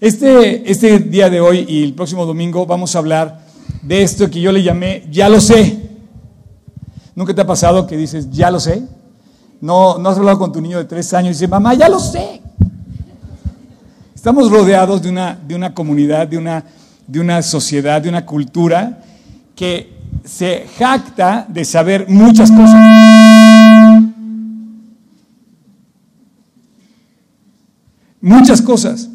Este, este día de hoy y el próximo domingo vamos a hablar de esto que yo le llamé Ya lo sé. ¿Nunca te ha pasado que dices Ya lo sé? No, no has hablado con tu niño de tres años y dices, mamá, ya lo sé. Estamos rodeados de una, de una comunidad, de una, de una sociedad, de una cultura que se jacta de saber muchas cosas. Muchas cosas.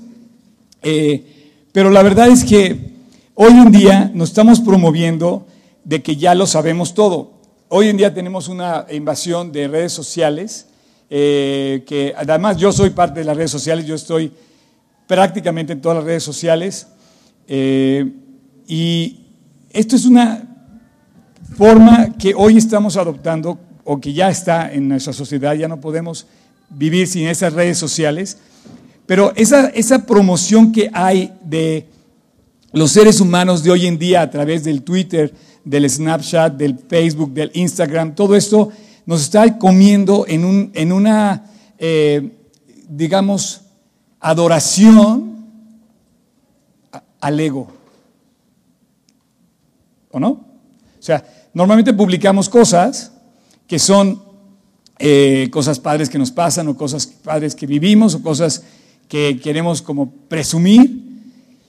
Eh, pero la verdad es que hoy en día nos estamos promoviendo de que ya lo sabemos todo. Hoy en día tenemos una invasión de redes sociales, eh, que además yo soy parte de las redes sociales, yo estoy prácticamente en todas las redes sociales, eh, y esto es una forma que hoy estamos adoptando o que ya está en nuestra sociedad, ya no podemos vivir sin esas redes sociales, pero esa, esa promoción que hay de los seres humanos de hoy en día a través del Twitter, del Snapchat, del Facebook, del Instagram, todo esto nos está comiendo en, un, en una, eh, digamos, adoración al ego. ¿O no? O sea, normalmente publicamos cosas que son eh, cosas padres que nos pasan o cosas padres que vivimos o cosas que queremos como presumir.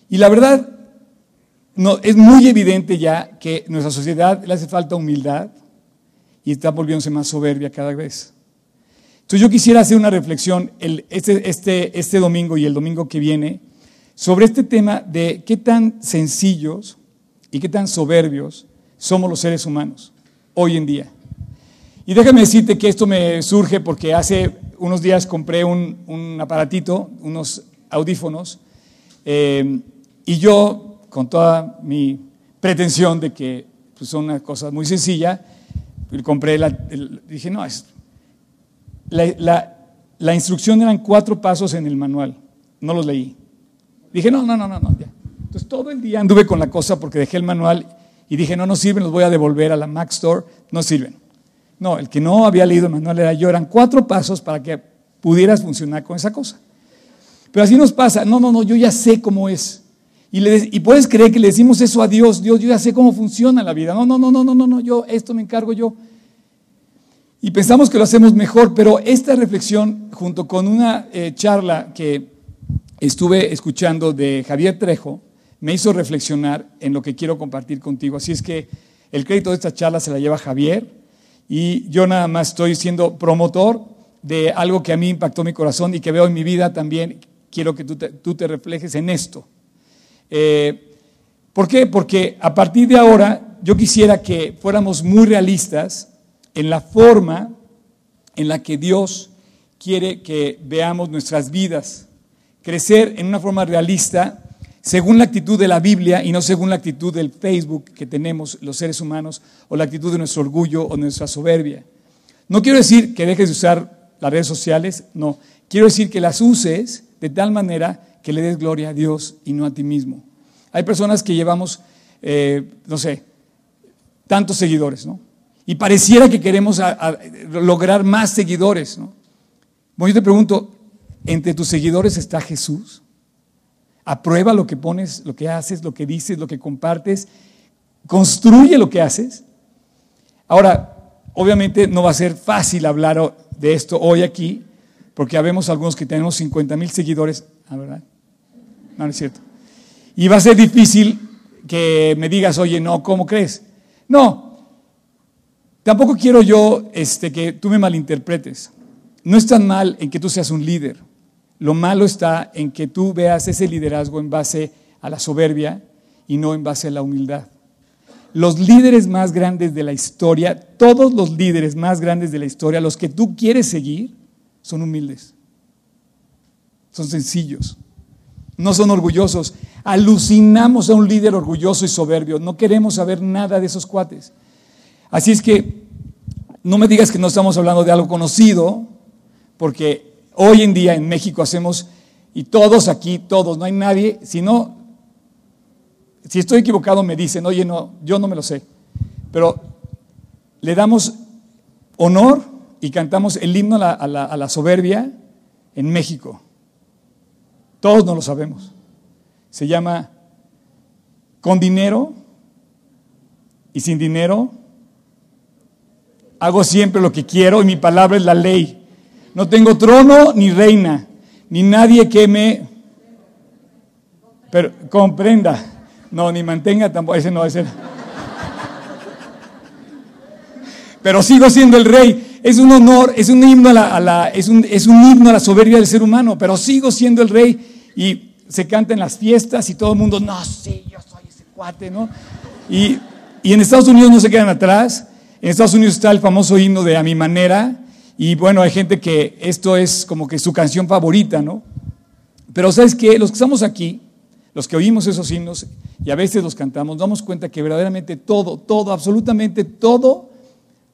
Y la verdad, no, es muy evidente ya que nuestra sociedad le hace falta humildad y está volviéndose más soberbia cada vez. Entonces yo quisiera hacer una reflexión este, este, este domingo y el domingo que viene sobre este tema de qué tan sencillos y qué tan soberbios somos los seres humanos hoy en día. Y déjame decirte que esto me surge porque hace unos días compré un, aparatito, unos audífonos, eh, y yo, con toda mi pretensión de que pues, son una cosa muy sencilla, compré, la, dije, no, es, la, la, instrucción eran cuatro pasos en el manual, no los leí. Dije, no, no, no, no, no, ya. Entonces todo el día anduve con la cosa porque dejé el manual y dije, no, no sirven, los voy a devolver a la Mac Store, no sirven. No, el que no había leído el manual era yo. Eran cuatro pasos para que pudieras funcionar con esa cosa. Pero así nos pasa. No, no, no, yo ya sé cómo es. Y, le, y puedes creer que le decimos eso a Dios. Dios, yo ya sé cómo funciona la vida. No, no, no, no, no, no, no, yo esto me encargo yo. Y pensamos que lo hacemos mejor, pero esta reflexión, junto con una eh, charla que estuve escuchando de Javier Trejo, me hizo reflexionar en lo que quiero compartir contigo. Así es que el crédito de esta charla se la lleva Javier y yo nada más estoy siendo promotor de algo que a mí impactó mi corazón y que veo en mi vida también. Quiero que tú te, reflejes en esto. Eh, ¿Por qué? Porque a partir de ahora yo quisiera que fuéramos muy realistas en la forma en la que Dios quiere que veamos nuestras vidas. Crecer en una forma realista según la actitud de la Biblia y no según la actitud del Facebook que tenemos los seres humanos o la actitud de nuestro orgullo o nuestra soberbia. No quiero decir que dejes de usar las redes sociales, no. Quiero decir que las uses de tal manera que le des gloria a Dios y no a ti mismo. Hay personas que llevamos, eh, no sé, tantos seguidores, ¿no? Y pareciera que queremos lograr más seguidores, ¿no? Bueno, yo te pregunto, ¿entre tus seguidores está Jesús? Aprueba lo que pones, lo que haces, lo que dices, lo que compartes. Construye lo que haces. Ahora, obviamente no va a ser fácil hablar de esto hoy aquí, porque habemos algunos que tenemos 50 mil seguidores. Ah, ¿verdad? No, no es cierto. Y va a ser difícil que me digas, oye, no, ¿cómo crees? No, tampoco quiero yo este, que tú me malinterpretes. No es tan mal en que tú seas un líder. Lo malo está en que tú veas ese liderazgo en base a la soberbia y no en base a la humildad. Los líderes más grandes de la historia, todos los líderes más grandes de la historia, los que tú quieres seguir, son humildes. Son sencillos. No son orgullosos. Alucinamos a un líder orgulloso y soberbio. No queremos saber nada de esos cuates. Así es que no me digas que no estamos hablando de algo conocido, porque Hoy en día en México hacemos, y todos aquí, todos, no hay nadie, si no, si estoy equivocado me dicen, oye, no, yo no me lo sé, pero le damos honor y cantamos el himno a la, soberbia en México. Todos no lo sabemos. Se llama Con dinero y sin dinero. Hago siempre lo que quiero y mi palabra es la ley. No tengo trono ni reina, ni nadie que me pero, comprenda. No, ni mantenga tampoco. Ese no, ese. Pero sigo siendo el rey. Es un honor, es un himno a la, es, un, es un himno a la soberbia del ser humano, pero sigo siendo el rey. Y se canta en las fiestas y todo el mundo, no, sí, yo soy ese cuate, ¿no? Y, y en Estados Unidos no se quedan atrás. En Estados Unidos está el famoso himno de A mi manera. Y bueno, hay gente que esto es como que su canción favorita, ¿no? Pero sabes que los que estamos aquí, los que oímos esos himnos y a veces los cantamos, damos cuenta que verdaderamente todo, todo, absolutamente todo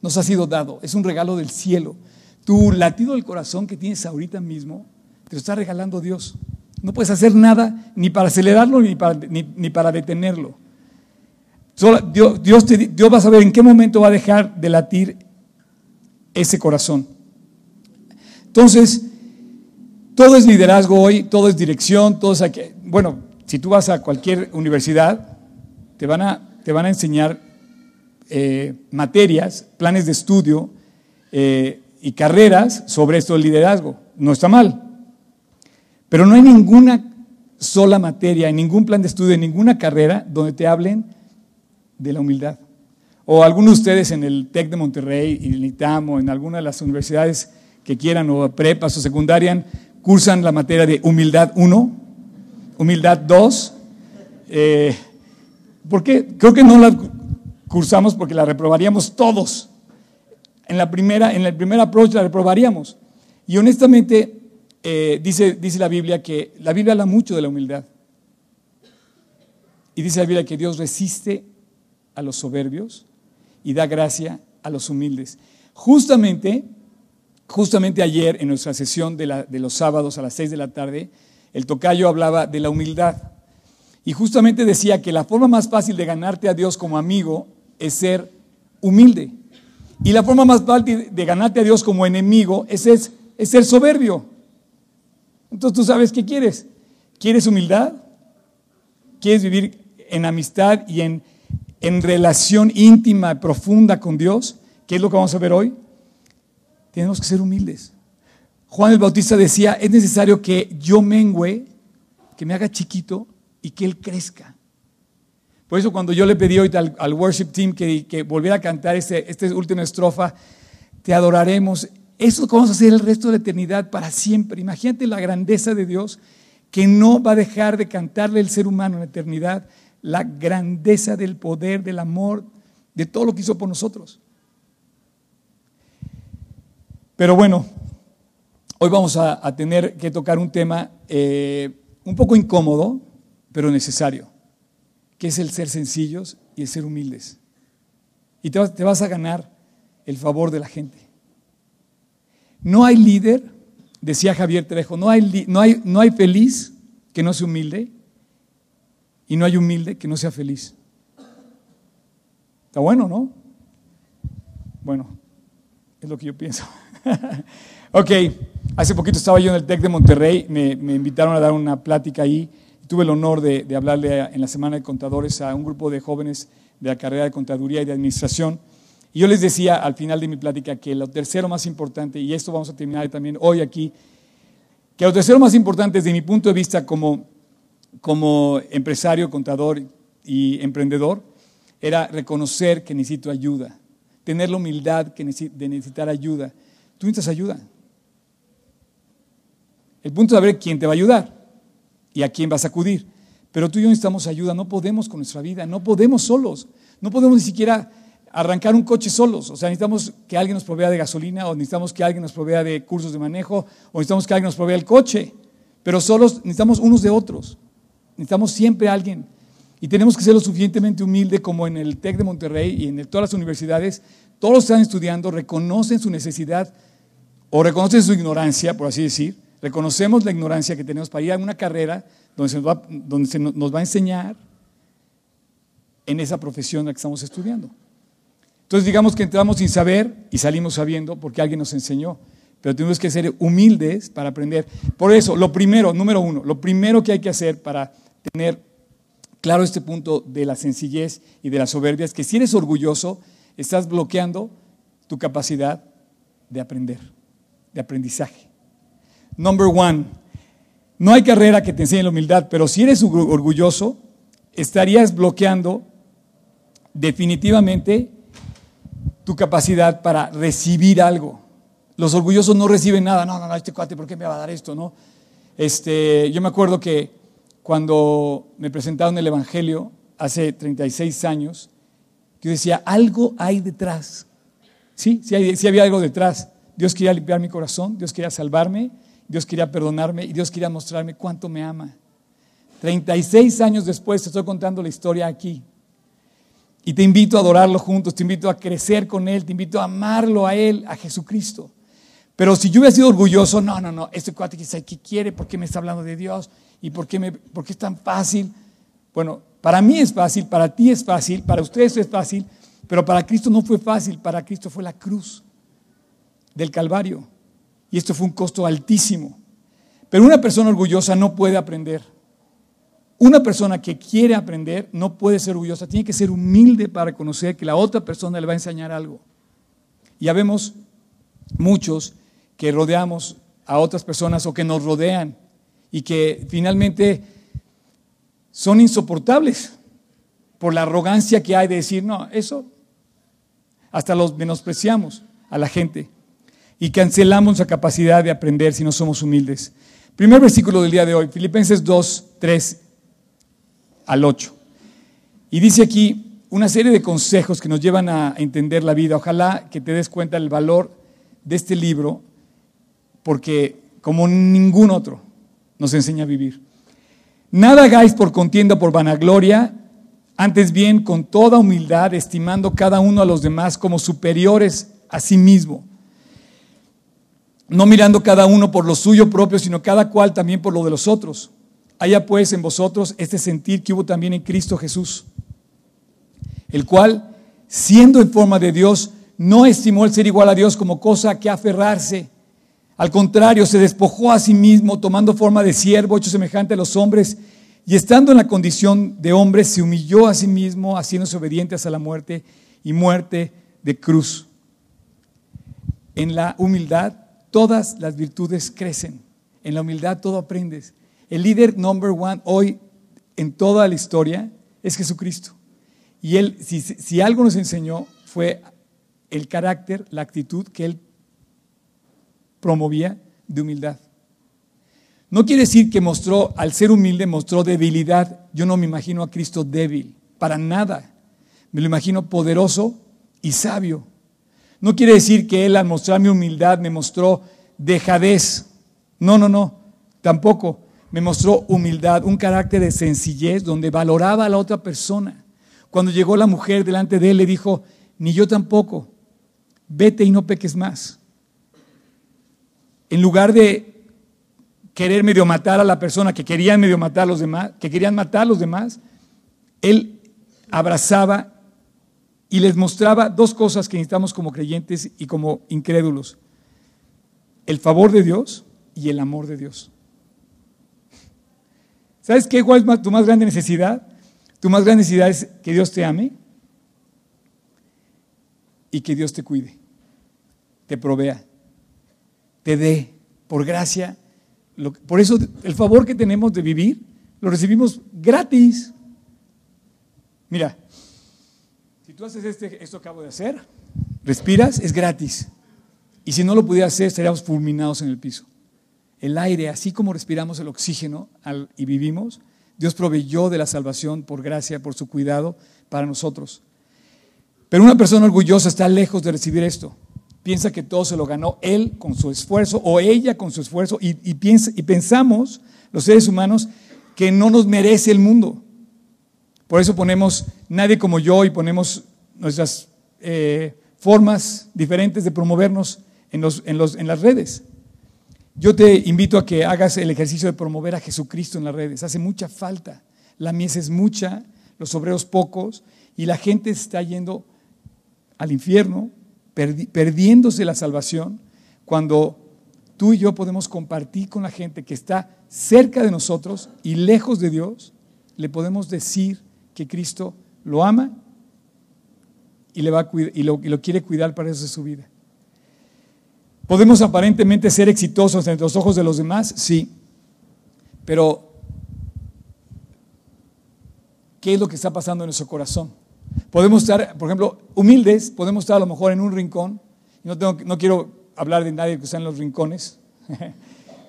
nos ha sido dado. Es un regalo del cielo. Tu latido del corazón que tienes ahorita mismo, te lo está regalando Dios. No puedes hacer nada ni para acelerarlo ni para, ni, para detenerlo. Dios, Dios, Dios va a saber en qué momento va a dejar de latir ese corazón. Entonces, todo es liderazgo hoy, todo es dirección, todo es... Bueno, si tú vas a cualquier universidad, te van a, te van a enseñar eh, materias, planes de estudio eh, y carreras sobre esto del liderazgo. No está mal. Pero no hay ninguna sola materia, ningún plan de estudio, ninguna carrera donde te hablen de la humildad. O algunos de ustedes en el TEC de Monterrey en el ITAM o en alguna de las universidades que quieran, o prepas o secundaria, cursan la materia de humildad 1 humildad 2. Eh, ¿Por qué? Creo que no la cursamos porque la reprobaríamos todos. En, la primera, en el primer approach la reprobaríamos. Y honestamente, eh, dice, dice la Biblia que la Biblia habla mucho de la humildad. Y dice la Biblia que Dios resiste a los soberbios y da gracia a los humildes. Justamente, justamente ayer en nuestra sesión de, los sábados a las 6 de la tarde, el tocayo hablaba de la humildad. Y justamente decía que la forma más fácil de ganarte a Dios como amigo es ser humilde. Y la forma más fácil de ganarte a Dios como enemigo es, es, ser soberbio. Entonces tú sabes qué quieres. ¿Quieres humildad? ¿Quieres vivir en amistad y en, en relación íntima y profunda con Dios? ¿Qué es lo que vamos a ver hoy? Tenemos que ser humildes. Juan el Bautista decía, es necesario que yo mengüe, que me haga chiquito y que Él crezca. Por eso cuando yo le pedí hoy al, worship team que, volviera a cantar esta este última estrofa, te adoraremos, eso vamos a hacer el resto de la eternidad para siempre. Imagínate la grandeza de Dios que no va a dejar de cantarle el ser humano en la eternidad, la grandeza del poder, del amor, de todo lo que hizo por nosotros. Pero bueno, Hoy vamos a, tener que tocar un tema eh, un poco incómodo, pero necesario, que es el ser sencillos y el ser humildes. Y te vas, a ganar el favor de la gente. No hay líder, decía Javier Trejo, no hay, no hay, no hay feliz que no sea humilde y no hay humilde que no sea feliz. Está bueno, ¿no? Bueno, es lo que yo pienso. ok. Hace poquito estaba yo en el TEC de Monterrey, me, invitaron a dar una plática ahí. Tuve el honor de, hablarle en la Semana de Contadores a un grupo de jóvenes de la carrera de Contaduría y de Administración. Y yo les decía al final de mi plática que lo tercero más importante, y esto vamos a terminar también hoy aquí, que lo tercero más importante desde mi punto de vista como, como empresario, contador y emprendedor, era reconocer que necesito ayuda, tener la humildad de necesitar ayuda. Tú necesitas ayuda. El punto es saber quién te va a ayudar y a quién vas a acudir. Pero tú y yo necesitamos ayuda, no podemos con nuestra vida, no podemos solos, no podemos ni siquiera arrancar un coche solos. O sea, necesitamos que alguien nos provea de gasolina o necesitamos que alguien nos provea de cursos de manejo o necesitamos que alguien nos provea el coche. Pero solos necesitamos unos de otros. Necesitamos siempre a alguien. Y tenemos que ser lo suficientemente humilde como en el TEC de Monterrey y en todas las universidades. Todos los que están estudiando reconocen su necesidad o reconocen su ignorancia, por así decir, Reconocemos la ignorancia que tenemos para ir a una carrera donde se nos va, donde se nos va a enseñar en esa profesión en la que estamos estudiando. Entonces digamos que entramos sin saber y salimos sabiendo porque alguien nos enseñó. Pero tenemos que ser humildes para aprender. Por eso, lo primero, número uno, lo primero que hay que hacer para tener claro este punto de la sencillez y de la soberbia, es que si eres orgulloso, estás bloqueando tu capacidad de aprender, de aprendizaje. Number one, no hay carrera que te enseñe la humildad, pero si eres orgulloso, estarías bloqueando definitivamente tu capacidad para recibir algo. Los orgullosos no reciben nada. No, no, no, este cuate, ¿por qué me va a dar esto? No. Este, yo me acuerdo que cuando me presentaron el Evangelio hace 36 años, yo decía, algo hay detrás. Sí, sí, había algo detrás. Dios quería limpiar mi corazón, Dios quería salvarme, Dios quería perdonarme y Dios quería mostrarme cuánto me ama. 36 años después te estoy contando la historia aquí. Y te invito a adorarlo juntos, te invito a crecer con Él, te invito a amarlo a Él, a Jesucristo. Pero si yo hubiera sido orgulloso, no, no, no, este cuate ¿qué quiere? ¿Por qué me está hablando de Dios? ¿Y por qué, me, es tan fácil? Bueno, para mí es fácil, para ti es fácil, para ustedes es fácil, pero para Cristo no fue fácil, para Cristo fue la cruz del Calvario. Y esto fue un costo altísimo. Pero una persona orgullosa no puede aprender. Una persona que quiere aprender no puede ser orgullosa, tiene que ser humilde para reconocer que la otra persona le va a enseñar algo. Ya vemos muchos que rodeamos a otras personas o que nos rodean y que finalmente son insoportables por la arrogancia que hay de decir, no, eso, hasta los menospreciamos a la gente y cancelamos la capacidad de aprender si no somos humildes. Primer versículo del día de hoy, Filipenses 2, 3 al 8. Y dice aquí una serie de consejos que nos llevan a entender la vida. Ojalá que te des cuenta del valor de este libro, porque como ningún otro nos enseña a vivir. Nada hagáis por contienda por vanagloria, antes bien con toda humildad, estimando cada uno a los demás como superiores a sí mismo, no mirando cada uno por lo suyo propio, sino cada cual también por lo de los otros. Haya pues en vosotros este sentir que hubo también en Cristo Jesús, el cual, siendo en forma de Dios, no estimó el ser igual a Dios como cosa que aferrarse. Al contrario, se despojó a sí mismo, tomando forma de siervo, hecho semejante a los hombres, y estando en la condición de hombre, se humilló a sí mismo, haciéndose obediente hasta la muerte y muerte de cruz. En la humildad todas las virtudes crecen. En la humildad todo aprendes. El líder number one hoy en toda la historia es Jesucristo. Y él, si, algo nos enseñó, fue el carácter, la actitud que él promovía de humildad. No quiere decir que mostró, al ser humilde, mostró debilidad. Yo no me imagino a Cristo débil, para nada. Me lo imagino poderoso y sabio. No quiere decir que Él al mostrar mi humildad me mostró dejadez. No, no, no, tampoco me mostró humildad, un carácter de sencillez donde valoraba a la otra persona. Cuando llegó la mujer delante de él, le dijo, ni yo tampoco, vete y no peques más. En lugar de querer medio matar a la persona que querían medio matar a los demás, que querían matar a los demás, él abrazaba y les mostraba dos cosas que necesitamos como creyentes y como incrédulos. El favor de Dios y el amor de Dios. ¿Sabes qué? ¿Cuál es tu más grande necesidad? Tu más grande necesidad es que Dios te ame y que Dios te cuide, te provea, te dé por gracia. por eso el favor que tenemos de vivir lo recibimos gratis. Mira, si tú haces este, esto acabo de hacer, respiras, es gratis. Y si no lo pudieras hacer, estaríamos fulminados en el piso el aire, así como respiramos el oxígeno y vivimos, Dios proveyó de la salvación por gracia, por su cuidado para nosotros. Pero una persona orgullosa está lejos de recibir esto. Piensa que todo se lo ganó él con su esfuerzo o ella con su esfuerzo y, piensa, y pensamos, los seres humanos, que no nos merece el mundo. Por eso ponemos nadie como yo y ponemos nuestras eh, formas diferentes de promovernos en, los, en, los, en las redes. Yo te invito a que hagas el ejercicio de promover a Jesucristo en las redes. Hace mucha falta. La mies es mucha, los obreros pocos, y la gente está yendo al infierno, perdiéndose la salvación, cuando tú y yo podemos compartir con la gente que está cerca de nosotros y lejos de Dios le podemos decir que Cristo lo ama y, le va y, lo, y lo quiere cuidar para eso de su vida. ¿Podemos aparentemente ser exitosos entre los ojos de los demás? Sí. Pero, ¿qué es lo que está pasando en nuestro corazón? Podemos estar, por ejemplo, humildes, podemos estar a lo mejor en un rincón. No, tengo, no quiero hablar de nadie que está en los rincones.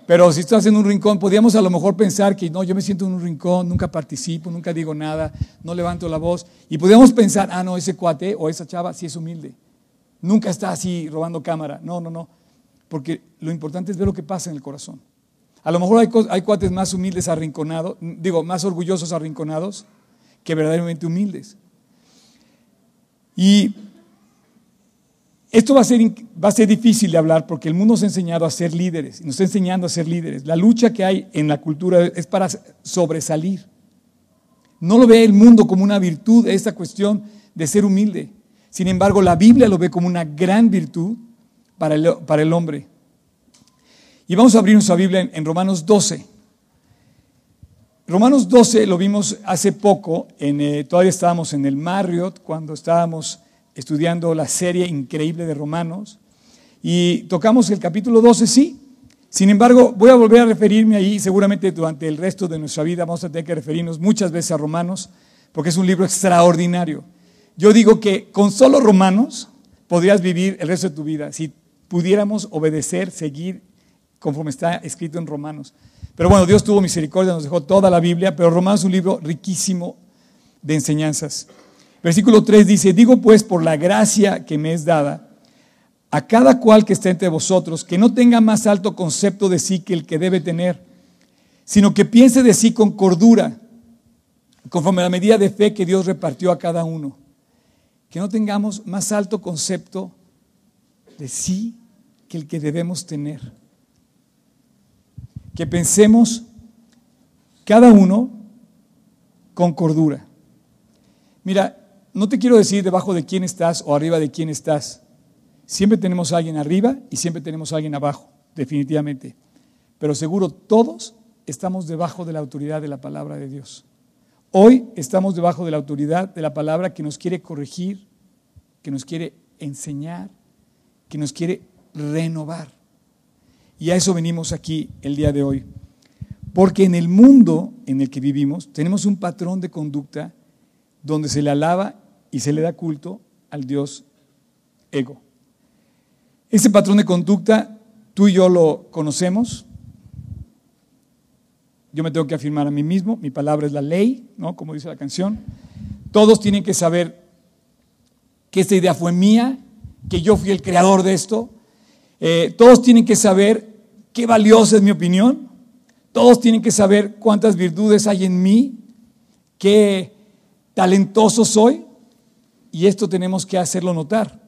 Pero si estás en un rincón, podríamos a lo mejor pensar que no, yo me siento en un rincón, nunca participo, nunca digo nada, no levanto la voz. Y podríamos pensar, ah, no, ese cuate o esa chava sí es humilde. Nunca está así robando cámara. No, no, no. Porque lo importante es ver lo que pasa en el corazón. A lo mejor hay, hay cuates más humildes arrinconados, digo, más orgullosos arrinconados que verdaderamente humildes. Y esto va a, ser, va a ser difícil de hablar porque el mundo nos ha enseñado a ser líderes, nos está enseñando a ser líderes. La lucha que hay en la cultura es para sobresalir. No lo ve el mundo como una virtud, esta cuestión de ser humilde. Sin embargo, la Biblia lo ve como una gran virtud para el, para el hombre. Y vamos a abrir nuestra Biblia en, Romanos 12. Romanos 12 lo vimos hace poco, en, eh, todavía estábamos en el Marriott, cuando estábamos estudiando la serie increíble de Romanos. Y tocamos el capítulo 12, sí. Sin embargo, voy a volver a referirme ahí, seguramente durante el resto de nuestra vida vamos a tener que referirnos muchas veces a Romanos, porque es un libro extraordinario. Yo digo que con solo Romanos podrías vivir el resto de tu vida, si pudiéramos obedecer, seguir conforme está escrito en Romanos. Pero bueno, Dios tuvo misericordia, nos dejó toda la Biblia, pero Romanos es un libro riquísimo de enseñanzas. Versículo 3 dice, digo pues por la gracia que me es dada, a cada cual que esté entre vosotros, que no tenga más alto concepto de sí que el que debe tener, sino que piense de sí con cordura, conforme a la medida de fe que Dios repartió a cada uno. Que no tengamos más alto concepto de sí que el que debemos tener. Que pensemos cada uno con cordura. Mira, no te quiero decir debajo de quién estás o arriba de quién estás. Siempre tenemos a alguien arriba y siempre tenemos a alguien abajo, definitivamente. Pero seguro todos estamos debajo de la autoridad de la palabra de Dios. Hoy estamos debajo de la autoridad de la palabra que nos quiere corregir, que nos quiere enseñar, que nos quiere renovar. Y a eso venimos aquí el día de hoy. Porque en el mundo en el que vivimos tenemos un patrón de conducta donde se le alaba y se le da culto al Dios ego. Ese patrón de conducta, tú y yo lo conocemos. Yo me tengo que afirmar a mí mismo, mi palabra es la ley, ¿no? Como dice la canción. Todos tienen que saber que esta idea fue mía, que yo fui el creador de esto. Eh, todos tienen que saber qué valiosa es mi opinión. Todos tienen que saber cuántas virtudes hay en mí, qué talentoso soy y esto tenemos que hacerlo notar.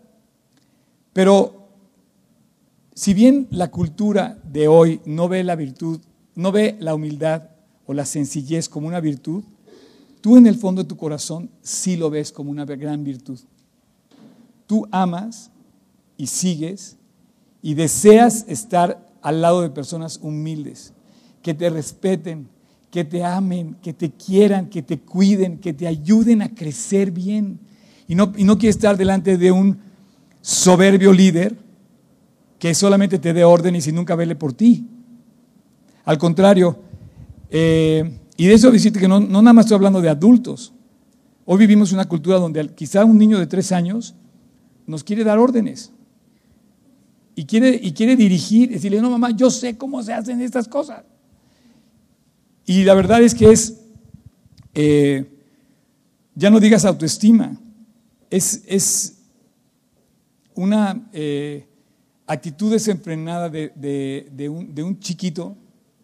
Pero si bien la cultura de hoy no ve la virtud, no ve la humildad o la sencillez como una virtud, tú en el fondo de tu corazón sí lo ves como una gran virtud. Tú amas y sigues y deseas estar al lado de personas humildes, que te respeten, que te amen, que te quieran, que te cuiden, que te ayuden a crecer bien. Y no, y no quieres estar delante de un soberbio líder que solamente te dé órdenes y nunca vele por ti. Al contrario, eh, y de eso decirte que no, no nada más estoy hablando de adultos. Hoy vivimos una cultura donde quizá un niño de tres años nos quiere dar órdenes y quiere, y quiere dirigir, decirle, no mamá, yo sé cómo se hacen estas cosas. Y la verdad es que es, eh, ya no digas autoestima, es, una eh, actitud desenfrenada de, un, chiquito,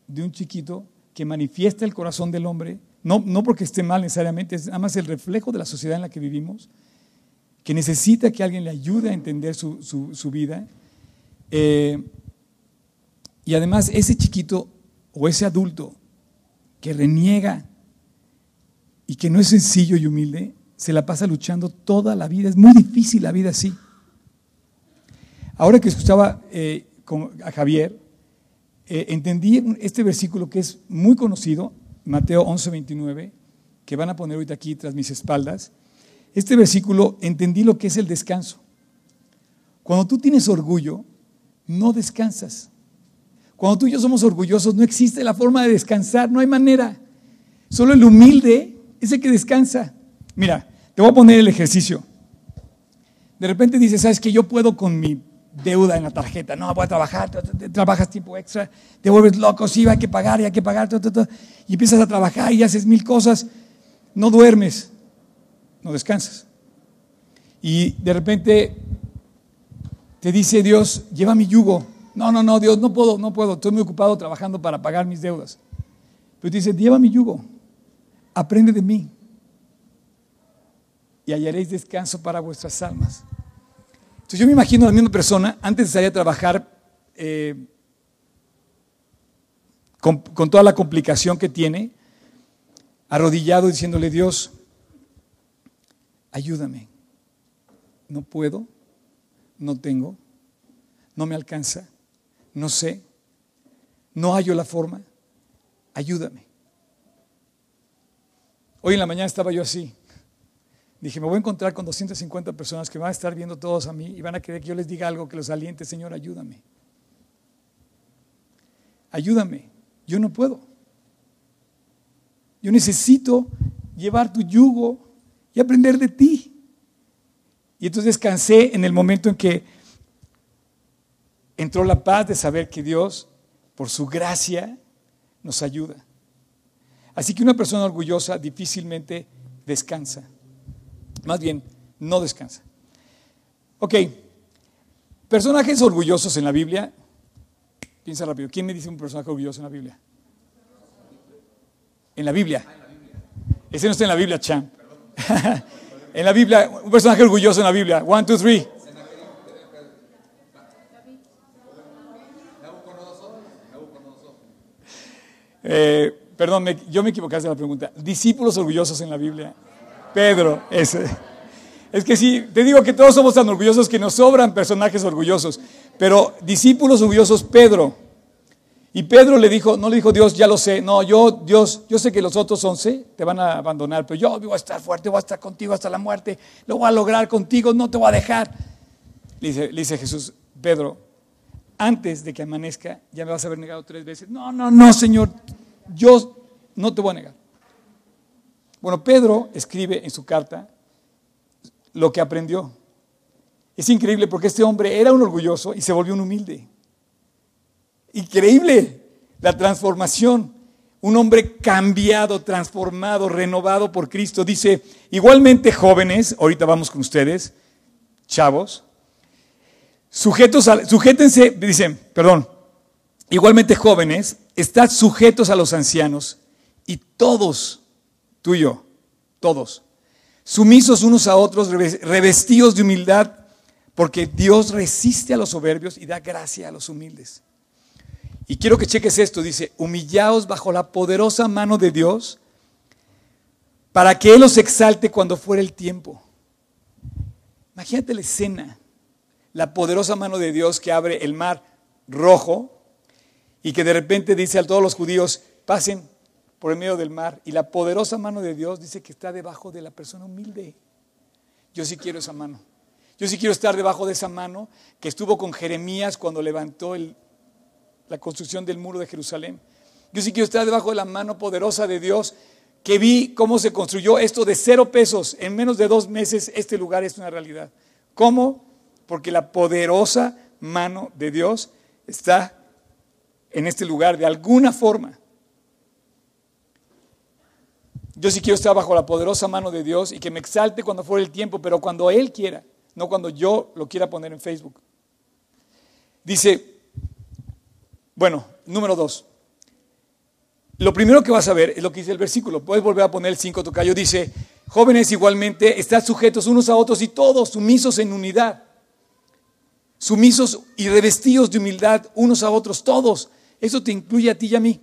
de un chiquito que manifiesta el corazón del hombre, no, no porque esté mal necesariamente, es nada más el reflejo de la sociedad en la que vivimos, que necesita que alguien le ayude a entender su, vida. Eh, y además ese chiquito o ese adulto que reniega y que no es sencillo y humilde, se la pasa luchando toda la vida. Es muy difícil la vida así. Ahora que escuchaba eh, a Javier, eh, entendí este versículo que es muy conocido, Mateo 11, 29, que van a poner ahorita aquí tras mis espaldas, este versículo entendí lo que es el descanso. Cuando tú tienes orgullo, no descansas. Cuando tú y yo somos orgullosos, no existe la forma de descansar, no hay manera. Solo el humilde es el que descansa. Mira, te voy a poner el ejercicio. De repente dices, ¿sabes que Yo puedo con mi deuda en la tarjeta. No, voy a trabajar, trabajas tiempo extra, te vuelves loco, sí, hay que pagar y hay que pagar, y empiezas a trabajar y haces mil cosas, no duermes, no descansas. Y de repente te dice Dios, lleva mi yugo. No, no, no, Dios, no puedo, no puedo, estoy muy ocupado trabajando para pagar mis deudas. Pero te dice, lleva mi yugo, aprende de mí y hallaréis descanso para vuestras almas. Entonces yo me imagino a la misma persona, antes de salir a trabajar, eh, con, con toda la complicación que tiene, arrodillado diciéndole, Dios, ayúdame. No puedo, no tengo, no me alcanza, no sé, no hallo la forma, ayúdame. Hoy en la mañana estaba yo así, Dije, me voy a encontrar con 250 personas que van a estar viendo todos a mí y van a querer que yo les diga algo que los aliente. Señor, ayúdame. Ayúdame. Yo no puedo. Yo necesito llevar tu yugo y aprender de ti. Y entonces descansé en el momento en que entró la paz de saber que Dios, por su gracia, nos ayuda. Así que una persona orgullosa difícilmente descansa. Más bien, no descansa. Ok, personajes orgullosos en la Biblia. Piensa rápido, ¿quién me dice un personaje orgulloso en la Biblia? En la Biblia. Ese no está en la Biblia, Chan. en la Biblia, un personaje orgulloso en la Biblia. One, two, three. Eh, perdón, yo me equivoqué de la pregunta. Discípulos orgullosos en la Biblia. Pedro, ese. Es que sí, te digo que todos somos tan orgullosos que nos sobran personajes orgullosos, pero discípulos orgullosos, Pedro. Y Pedro le dijo, no le dijo Dios, ya lo sé, no, yo, Dios, yo sé que los otros once te van a abandonar, pero yo voy a estar fuerte, voy a estar contigo hasta la muerte, lo voy a lograr contigo, no te voy a dejar. Le dice, dice Jesús, Pedro, antes de que amanezca, ya me vas a haber negado tres veces. No, no, no, Señor, yo no te voy a negar. Bueno, Pedro escribe en su carta lo que aprendió. Es increíble porque este hombre era un orgulloso y se volvió un humilde. Increíble la transformación. Un hombre cambiado, transformado, renovado por Cristo. Dice, igualmente jóvenes, ahorita vamos con ustedes, chavos, sujetos a, sujétense, dicen, perdón, igualmente jóvenes, están sujetos a los ancianos y todos tuyo, todos. Sumisos unos a otros, revestidos de humildad, porque Dios resiste a los soberbios y da gracia a los humildes. Y quiero que cheques esto, dice, humillaos bajo la poderosa mano de Dios para que Él os exalte cuando fuera el tiempo. Imagínate la escena, la poderosa mano de Dios que abre el mar rojo y que de repente dice a todos los judíos, pasen, por el medio del mar y la poderosa mano de Dios dice que está debajo de la persona humilde. Yo sí quiero esa mano. Yo sí quiero estar debajo de esa mano que estuvo con Jeremías cuando levantó la construcción del muro de Jerusalén. Yo sí quiero estar debajo de la mano poderosa de Dios que vi cómo se construyó esto de cero pesos. En menos de dos meses este lugar es una realidad. ¿Cómo? Porque la poderosa mano de Dios está en este lugar de alguna forma. Yo sí quiero estar bajo la poderosa mano de Dios y que me exalte cuando fuera el tiempo, pero cuando Él quiera, no cuando yo lo quiera poner en Facebook. Dice, bueno, número dos. Lo primero que vas a ver es lo que dice el versículo. Puedes volver a poner el 5 tocayo. Dice, jóvenes igualmente, están sujetos unos a otros y todos sumisos en unidad. Sumisos y revestidos de humildad unos a otros, todos. Eso te incluye a ti y a mí.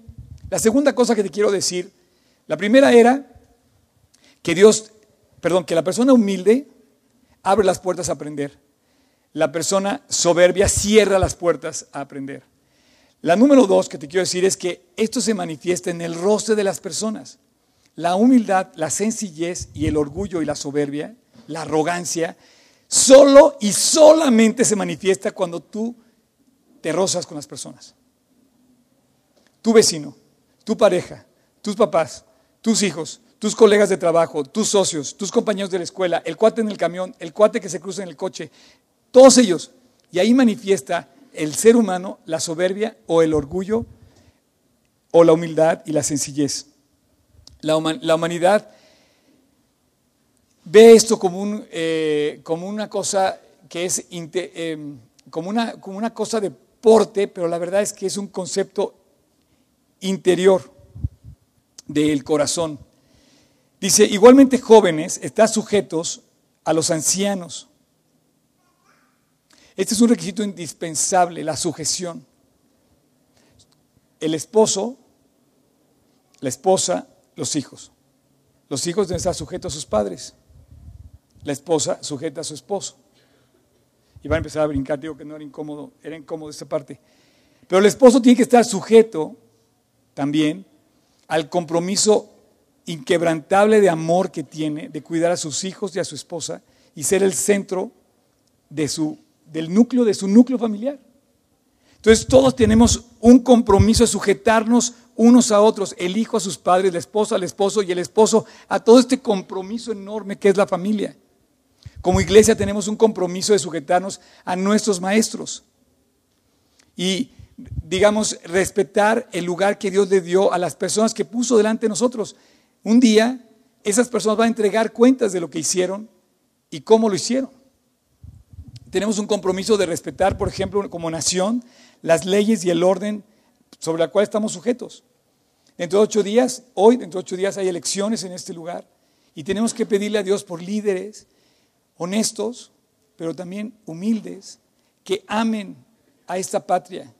La segunda cosa que te quiero decir la primera era que Dios, perdón, que la persona humilde abre las puertas a aprender. La persona soberbia cierra las puertas a aprender. La número dos que te quiero decir es que esto se manifiesta en el rostro de las personas. la humildad, la sencillez y el orgullo y la soberbia, la arrogancia, solo y solamente se manifiesta cuando tú te rozas con las personas. Tu vecino, tu pareja, tus papás, tus hijos, tus colegas de trabajo, tus socios, tus compañeros de la escuela, el cuate en el camión, el cuate que se cruza en el coche, todos ellos. Y ahí manifiesta el ser humano la soberbia o el orgullo o la humildad y la sencillez. La, humanidad ve esto eh, como una cosa que es em, como, una, como una cosa de porte, pero la verdad es que es un concepto interior del corazón. Dice, igualmente jóvenes, están sujetos a los ancianos. Este es un requisito indispensable, la sujeción. El esposo, la esposa los hijos. Los hijos deben estar sujetos a sus padres. La esposa sujeta a su esposo. Y van a empezar a brincar, digo que no era incómodo, era incómodo esta parte. Pero el esposo tiene que estar sujeto también al compromiso inquebrantable de amor que tiene de cuidar a sus hijos y a su esposa y ser el centro de su, del núcleo de su núcleo familiar. Entonces todos tenemos un compromiso de sujetarnos unos a otros, el hijo a sus padres, la esposa al esposo y el esposo a todo este compromiso enorme que es la familia. Como iglesia tenemos un compromiso de sujetarnos a nuestros maestros y, digamos, respetar el lugar que Dios le dio a las personas que puso delante de nosotros. Un día esas personas van a entregar cuentas de lo que hicieron y cómo lo hicieron. Tenemos un compromiso de respetar, por ejemplo, como nación, las leyes y el orden sobre la cual estamos sujetos. Dentro de ocho días, hoy, dentro de ocho días hay elecciones en este lugar y tenemos que pedirle a Dios por líderes honestos, pero también humildes, que amen a esta patria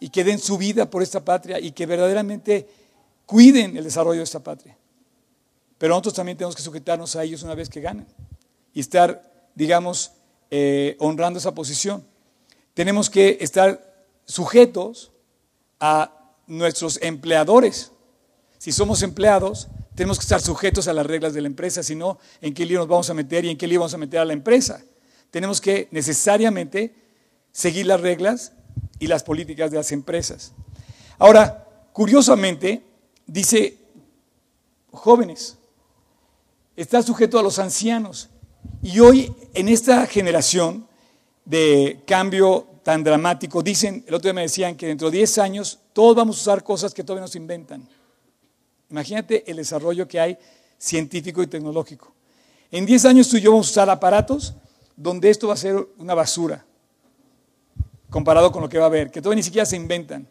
y que den su vida por esta patria y que verdaderamente cuiden el desarrollo de esta patria. Pero nosotros también tenemos que sujetarnos a ellos una vez que ganen y estar, digamos, eh, honrando esa posición. Tenemos que estar sujetos a nuestros empleadores. Si somos empleados, tenemos que estar sujetos a las reglas de la empresa, si no, ¿en qué lío nos vamos a meter y en qué lío vamos a meter a la empresa? Tenemos que necesariamente seguir las reglas y las políticas de las empresas. Ahora, curiosamente, dice jóvenes, está sujeto a los ancianos. Y hoy, en esta generación de cambio tan dramático. Dicen, el otro día me decían que dentro de 10 años todos vamos a usar cosas que todavía no se inventan. Imagínate el desarrollo que hay científico y tecnológico. En 10 años tú y yo vamos a usar aparatos donde esto va a ser una basura comparado con lo que va a haber, que todavía ni siquiera se inventan.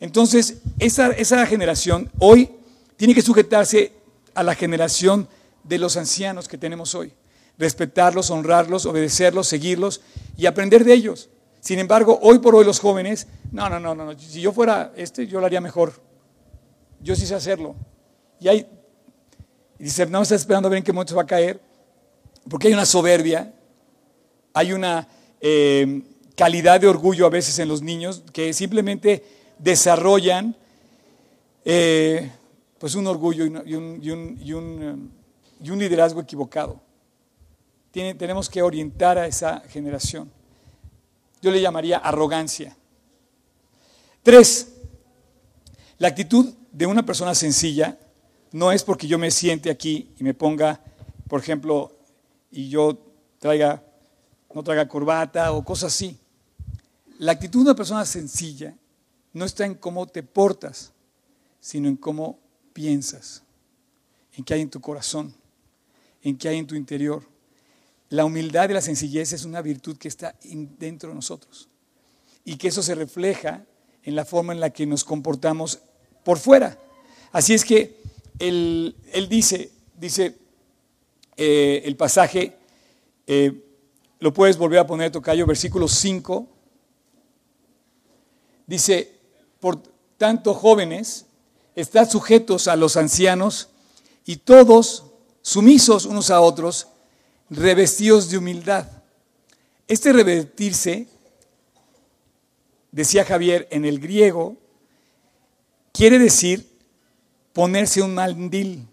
Entonces, esa, esa generación hoy tiene que sujetarse a la generación de los ancianos que tenemos hoy. Respetarlos, honrarlos, obedecerlos, seguirlos y aprender de ellos. Sin embargo, hoy por hoy los jóvenes, no, no, no, no, si yo fuera este, yo lo haría mejor. Yo sí sé hacerlo. Y hay, y dice, no está esperando a ver en qué momento va a caer, porque hay una soberbia, hay una eh, calidad de orgullo a veces en los niños que simplemente desarrollan eh, pues un orgullo y y un, liderazgo equivocado. Tenemos que orientar a esa generación. Yo le llamaría arrogancia. Tres, la actitud de una persona sencilla no es porque yo me siente aquí y me ponga, por ejemplo, y yo traiga, no traiga corbata o cosas así. La actitud de una persona sencilla no está en cómo te portas, sino en cómo piensas, en qué hay en tu corazón, en qué hay en tu interior. La humildad y la sencillez es una virtud que está dentro de nosotros y que eso se refleja en la forma en la que nos comportamos por fuera. Así es que él, dice, dice eh, el pasaje, eh, lo puedes volver a poner, Tocayo, versículo 5, dice, por tanto jóvenes, estad sujetos a los ancianos y todos sumisos unos a otros, revestidos de humildad. Este revestirse, decía Javier, en el griego, quiere decir ponerse un mandil.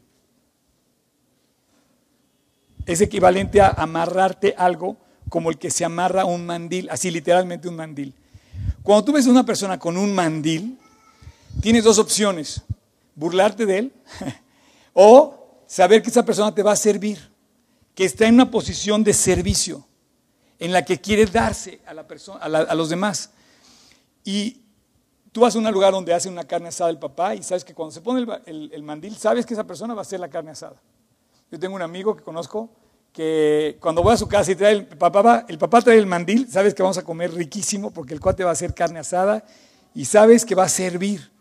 es equivalente a amarrarte algo como el que se amarra un mandil, así literalmente un mandil. Cuando tú ves a una persona con un mandil, tienes dos opciones, burlarte de él o saber que esa persona te va a servir, que está en una posición de servicio, en la que quiere darse a, la persona, a, los demás. Y tú vas a un lugar donde hacen una carne asada el papá y sabes que cuando se pone el mandil, sabes que esa persona va a hacer la carne asada. Yo tengo un amigo que conozco que cuando voy a su casa y trae el papá, el papá trae el mandil, sabes que vamos a comer riquísimo porque el cuate va a hacer carne asada y sabes que va a servir.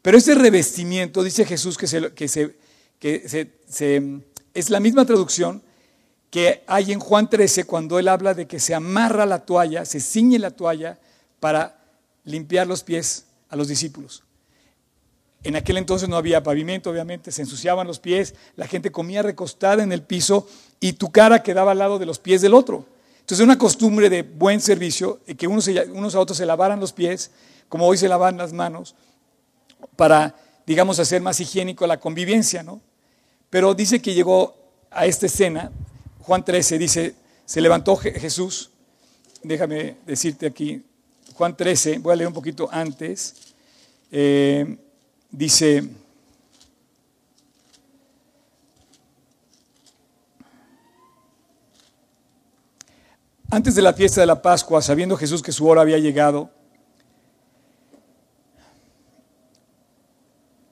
Pero ese revestimiento, dice Jesús, que, se, que, se, que se, es la misma traducción que hay en Juan 13 cuando él habla de que se amarra la toalla, se ciñe la toalla para limpiar los pies a los discípulos. En aquel entonces no había pavimento, obviamente, se ensuciaban los pies, la gente comía recostada en el piso y tu cara quedaba al lado de los pies del otro. Entonces, una costumbre de buen servicio, eh, que unos, unos a otros se lavaran los pies, como hoy se lavan las manos, para, digamos, hacer más higiénico la convivencia, ¿no? Pero dice que llegó a esta escena, Juan 13 dice, se levantó Jesús, déjame decirte aquí, Juan 13, voy a leer un poquito antes. Eh, dice, antes de la fiesta de la Pascua, sabiendo Jesús que su hora había llegado,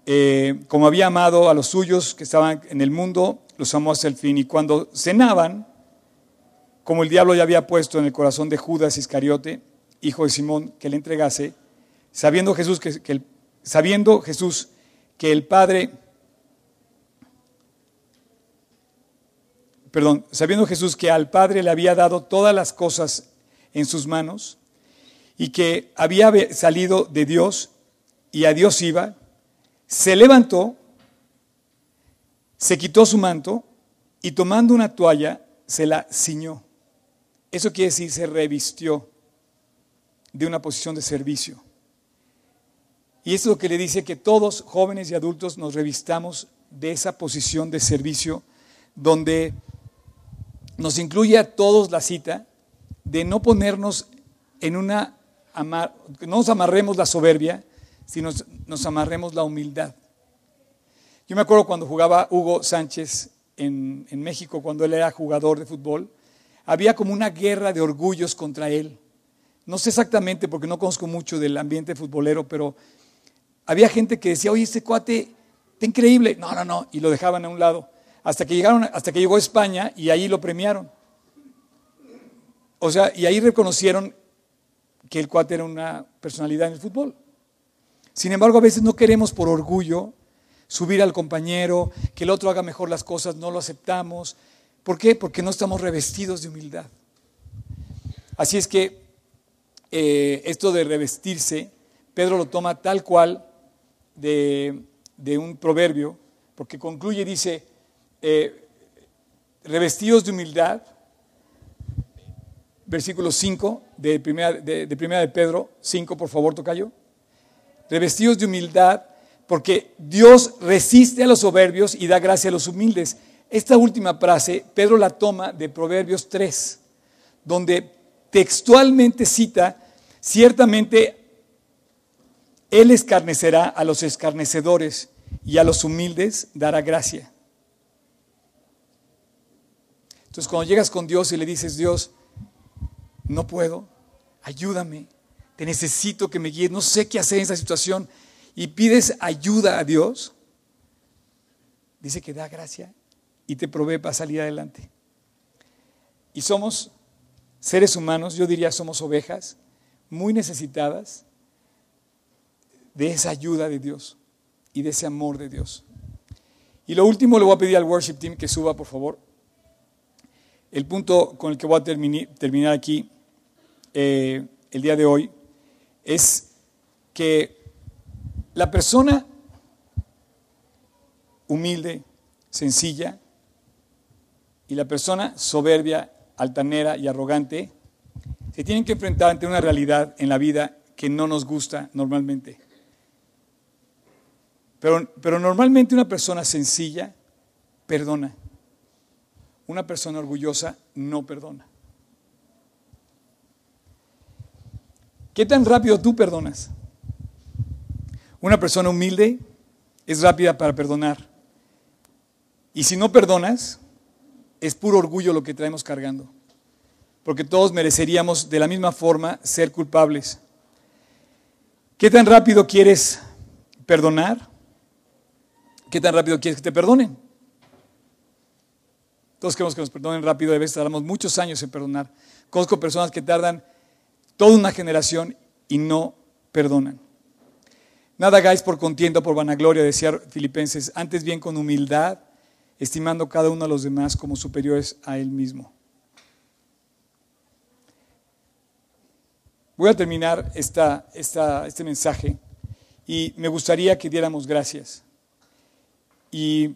eh, como había amado a los suyos que estaban en el mundo, los amó hasta el fin. Y cuando cenaban, como el diablo ya había puesto en el corazón de Judas Iscariote, hijo de Simón, que le entregase, sabiendo Jesús que, el sabiendo Jesús que el Padre, perdón, sabiendo Jesús que al Padre le había dado todas las cosas en sus manos y que había salido de Dios y a Dios iba, se levantó, se quitó su manto y tomando una toalla se la ciñó. Eso quiere decir se revistió de una posición de servicio. Y eso es lo que le dice que todos, jóvenes y adultos, nos revistamos de esa posición de servicio donde nos incluye a todos la cita de no ponernos en una, no nos amarremos la soberbia, sino nos amarremos la humildad. Yo me acuerdo cuando jugaba Hugo Sánchez en, en México, cuando él era jugador de fútbol, había como una guerra de orgullos contra él. No sé exactamente porque no conozco mucho del ambiente futbolero, pero había gente que decía, oye, este cuate está increíble. No, no, no, y lo dejaban a un lado. Hasta que, llegaron, hasta que llegó a España y ahí lo premiaron. O sea, y ahí reconocieron que el cuate era una personalidad en el fútbol. Sin embargo, a veces no queremos por orgullo subir al compañero, que el otro haga mejor las cosas, no lo aceptamos. ¿Por qué? Porque no estamos revestidos de humildad. Así es que eh, esto de revestirse, Pedro lo toma tal cual de, un proverbio, porque concluye y dice, eh, revestidos de humildad, versículo 5 de primera de, primera de Pedro 5, por favor, tocayo. Revestidos de humildad, porque Dios resiste a los soberbios y da gracia a los humildes. Esta última frase, Pedro la toma de Proverbios 3, donde textualmente cita, ciertamente él escarnecerá a los escarnecedores y a los humildes dará gracia. Entonces cuando llegas con Dios y le dices, Dios, no puedo, ayúdame, te necesito que me guíes, no sé qué hacer en esta situación, y pides ayuda a Dios, dice que da gracia y te provee para salir adelante. Y somos seres humanos, yo diría somos ovejas, muy necesitadas de esa ayuda de Dios y de ese amor de Dios. Y lo último le voy a pedir al worship team que suba, por favor. El punto con el que voy a terminar aquí eh, el día de hoy es que la persona humilde, sencilla, y la persona soberbia, altanera y arrogante se tienen que enfrentar ante una realidad en la vida que no nos gusta normalmente. Pero, normalmente una persona sencilla perdona. Una persona orgullosa no perdona. ¿Qué tan rápido tú perdonas? Una persona humilde es rápida para perdonar. Y si no perdonas, es puro orgullo lo que traemos cargando. Porque todos mereceríamos de la misma forma ser culpables. ¿Qué tan rápido quieres perdonar? ¿Qué tan rápido quieres que te perdonen? Todos queremos que nos perdonen rápido, a veces tardamos muchos años en perdonar. Conozco personas que tardan toda una generación y no perdonan. Nada hagáis por contienda, por vanagloria, decía Filipenses, antes bien con humildad, estimando cada uno a los demás como superiores a él mismo. Voy a terminar esta, este mensaje y me gustaría que diéramos gracias. Y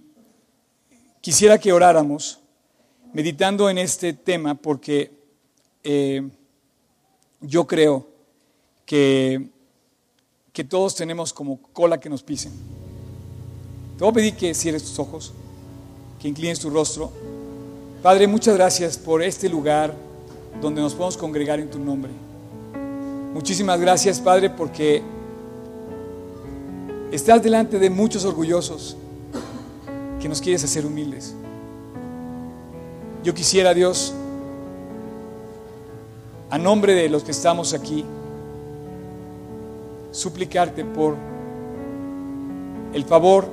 quisiera que oráramos meditando en este tema porque eh, yo creo que, que todos tenemos como cola que nos pisen. Te voy a pedir que cierres tus ojos, que inclines tu rostro. Padre, muchas gracias por este lugar donde nos podemos congregar en tu nombre. Muchísimas gracias, Padre, porque estás delante de muchos orgullosos que nos quieres hacer humildes. Yo quisiera, Dios, a nombre de los que estamos aquí, suplicarte por el favor,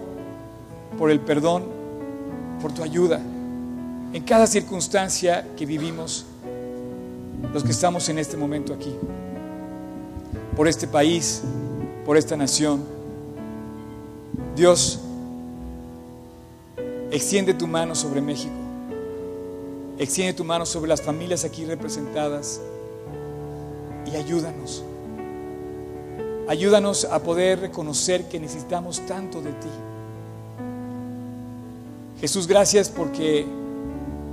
por el perdón, por tu ayuda en cada circunstancia que vivimos, los que estamos en este momento aquí, por este país, por esta nación. Dios, extiende tu mano sobre México. Extiende tu mano sobre las familias aquí representadas y ayúdanos. Ayúdanos a poder reconocer que necesitamos tanto de ti. Jesús, gracias porque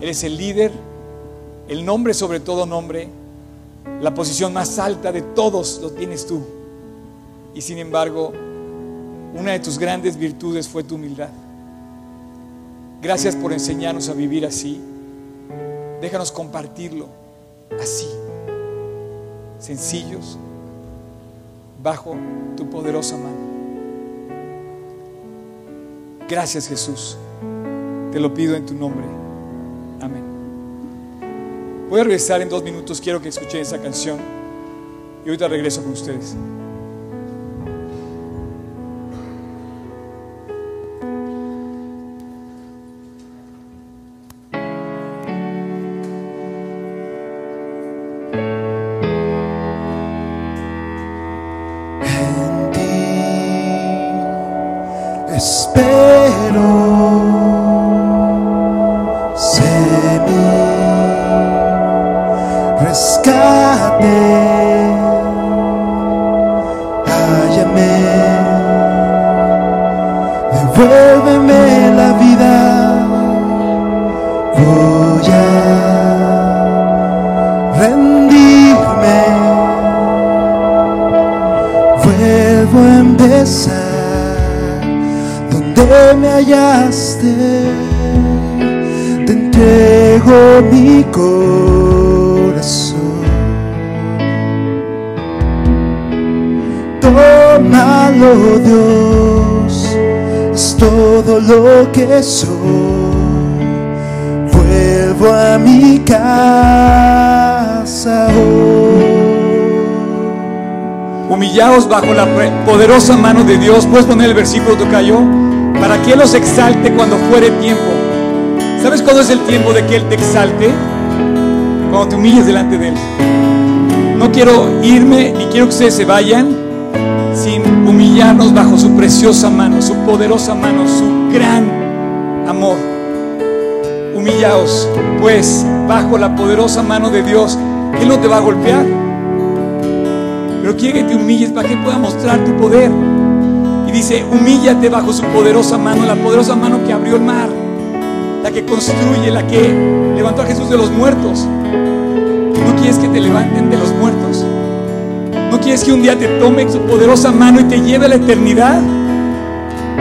eres el líder, el nombre sobre todo nombre, la posición más alta de todos lo tienes tú. Y sin embargo, una de tus grandes virtudes fue tu humildad. Gracias por enseñarnos a vivir así. Déjanos compartirlo así, sencillos, bajo tu poderosa mano. Gracias Jesús. Te lo pido en tu nombre. Amén. Voy a regresar en dos minutos. Quiero que escuchen esa canción. Y ahorita regreso con ustedes. Que soy, vuelvo a mi casa Humillaos bajo la poderosa mano de Dios. Puedes poner el versículo tocayo para que Él los exalte cuando fuere tiempo. ¿Sabes cuándo es el tiempo de que Él te exalte? Cuando te humilles delante de Él. No quiero irme ni quiero que ustedes se vayan humillarnos bajo su preciosa mano, su poderosa mano, su gran amor. Humillaos, pues, bajo la poderosa mano de Dios. Él no te va a golpear. Pero quiere que te humilles para que pueda mostrar tu poder. Y dice, humíllate bajo su poderosa mano, la poderosa mano que abrió el mar, la que construye, la que levantó a Jesús de los muertos. ¿No quieres que te levanten de los muertos? ¿No quieres que un día te tome su poderosa mano y te lleve a la eternidad?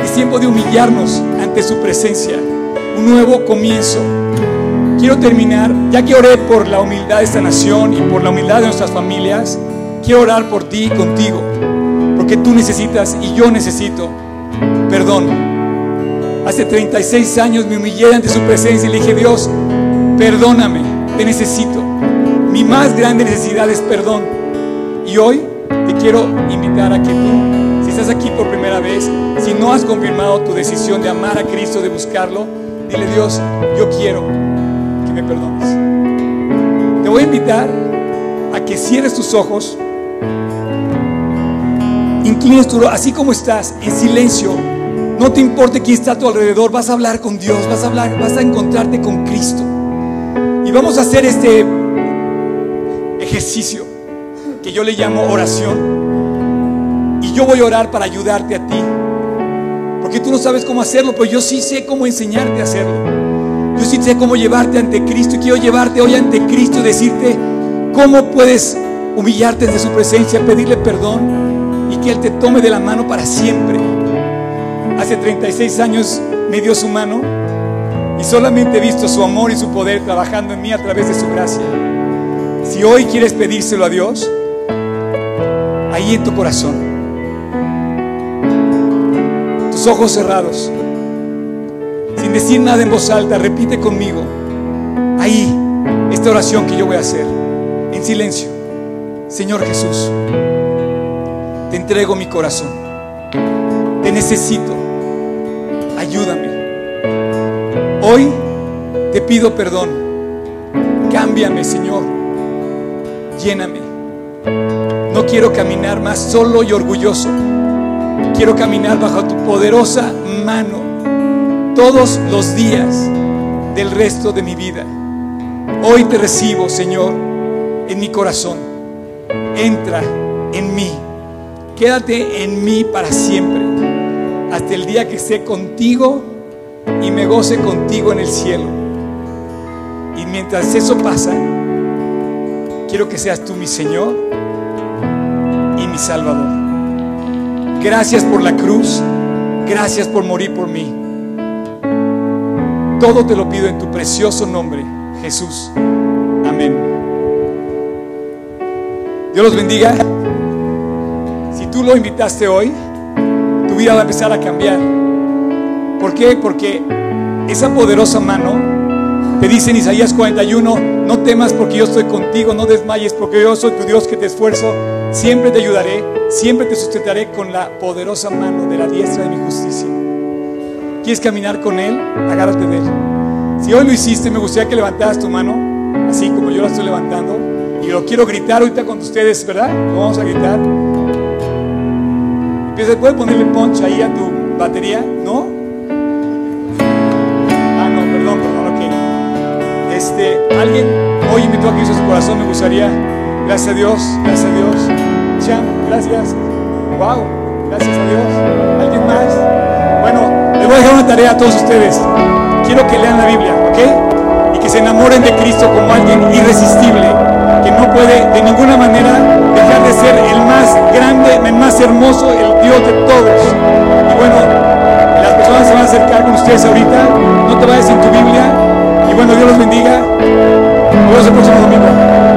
Es tiempo de humillarnos ante su presencia. Un nuevo comienzo. quiero terminar, ya que oré por la humildad de esta nación y por la humildad de nuestras familias, quiero orar por ti y contigo, porque tú necesitas y yo necesito perdón. Hace 36 años me humillé ante su presencia y le dije, Dios, perdóname, te necesito. Mi más grande necesidad es perdón. Y hoy te quiero invitar a que tú, si estás aquí por primera vez, si no has confirmado tu decisión de amar a Cristo, de buscarlo, dile Dios, yo quiero que me perdones. Te voy a invitar a que cierres tus ojos, inclines tu así como estás, en silencio. No te importe quién está a tu alrededor, vas a hablar con Dios, vas a hablar, vas a encontrarte con Cristo. Y vamos a hacer este ejercicio que yo le llamo oración. Y yo voy a orar para ayudarte a ti. Porque tú no sabes cómo hacerlo, pero yo sí sé cómo enseñarte a hacerlo. Yo sí sé cómo llevarte ante Cristo y quiero llevarte hoy ante Cristo y decirte cómo puedes humillarte ante su presencia, pedirle perdón y que Él te tome de la mano para siempre. Hace 36 años me dio su mano y solamente he visto su amor y su poder trabajando en mí a través de su gracia. Si hoy quieres pedírselo a Dios, ahí en tu corazón, tus ojos cerrados, sin decir nada en voz alta, repite conmigo, ahí, esta oración que yo voy a hacer, en silencio. Señor Jesús, te entrego mi corazón, te necesito, ayúdame. Hoy te pido perdón, cámbiame Señor, lléname. No quiero caminar más solo y orgulloso. Quiero caminar bajo tu poderosa mano todos los días del resto de mi vida. Hoy te recibo, Señor, en mi corazón. Entra en mí. Quédate en mí para siempre. Hasta el día que esté contigo y me goce contigo en el cielo. Y mientras eso pasa, quiero que seas tú mi Señor Salvador. Gracias por la cruz, gracias por morir por mí. Todo te lo pido en tu precioso nombre, Jesús. Amén. Dios los bendiga. Si tú lo invitaste hoy, tu vida va a empezar a cambiar. ¿Por qué? Porque esa poderosa mano te dice en Isaías 41, no temas porque yo estoy contigo, no desmayes porque yo soy tu Dios que te esfuerzo, siempre te ayudaré, siempre te sustentaré con la poderosa mano de la diestra de mi justicia. ¿Quieres caminar con Él? Agárrate de Él. Si hoy lo hiciste, me gustaría que levantaras tu mano, así como yo la estoy levantando, y lo quiero gritar ahorita con ustedes, ¿verdad? Lo vamos a gritar. Empieza, ¿puedes ponerle punch ahí a tu batería? ¿No? Alguien hoy invitó a Cristo a su corazón, me gustaría. Gracias a Dios, gracias a Dios. Cham, gracias. Wow, gracias a Dios. ¿Alguien más? Bueno, les voy a dejar una tarea a todos ustedes. Quiero que lean la Biblia, ¿ok? Y que se enamoren de Cristo como alguien irresistible, que no puede de ninguna manera dejar de ser el más grande, el más hermoso, el Dios de todos. Y bueno, las personas se van a acercar con ustedes ahorita. No te vayas sin tu Biblia. Y bueno, Dios los bendiga. Nos vemos el próximo domingo.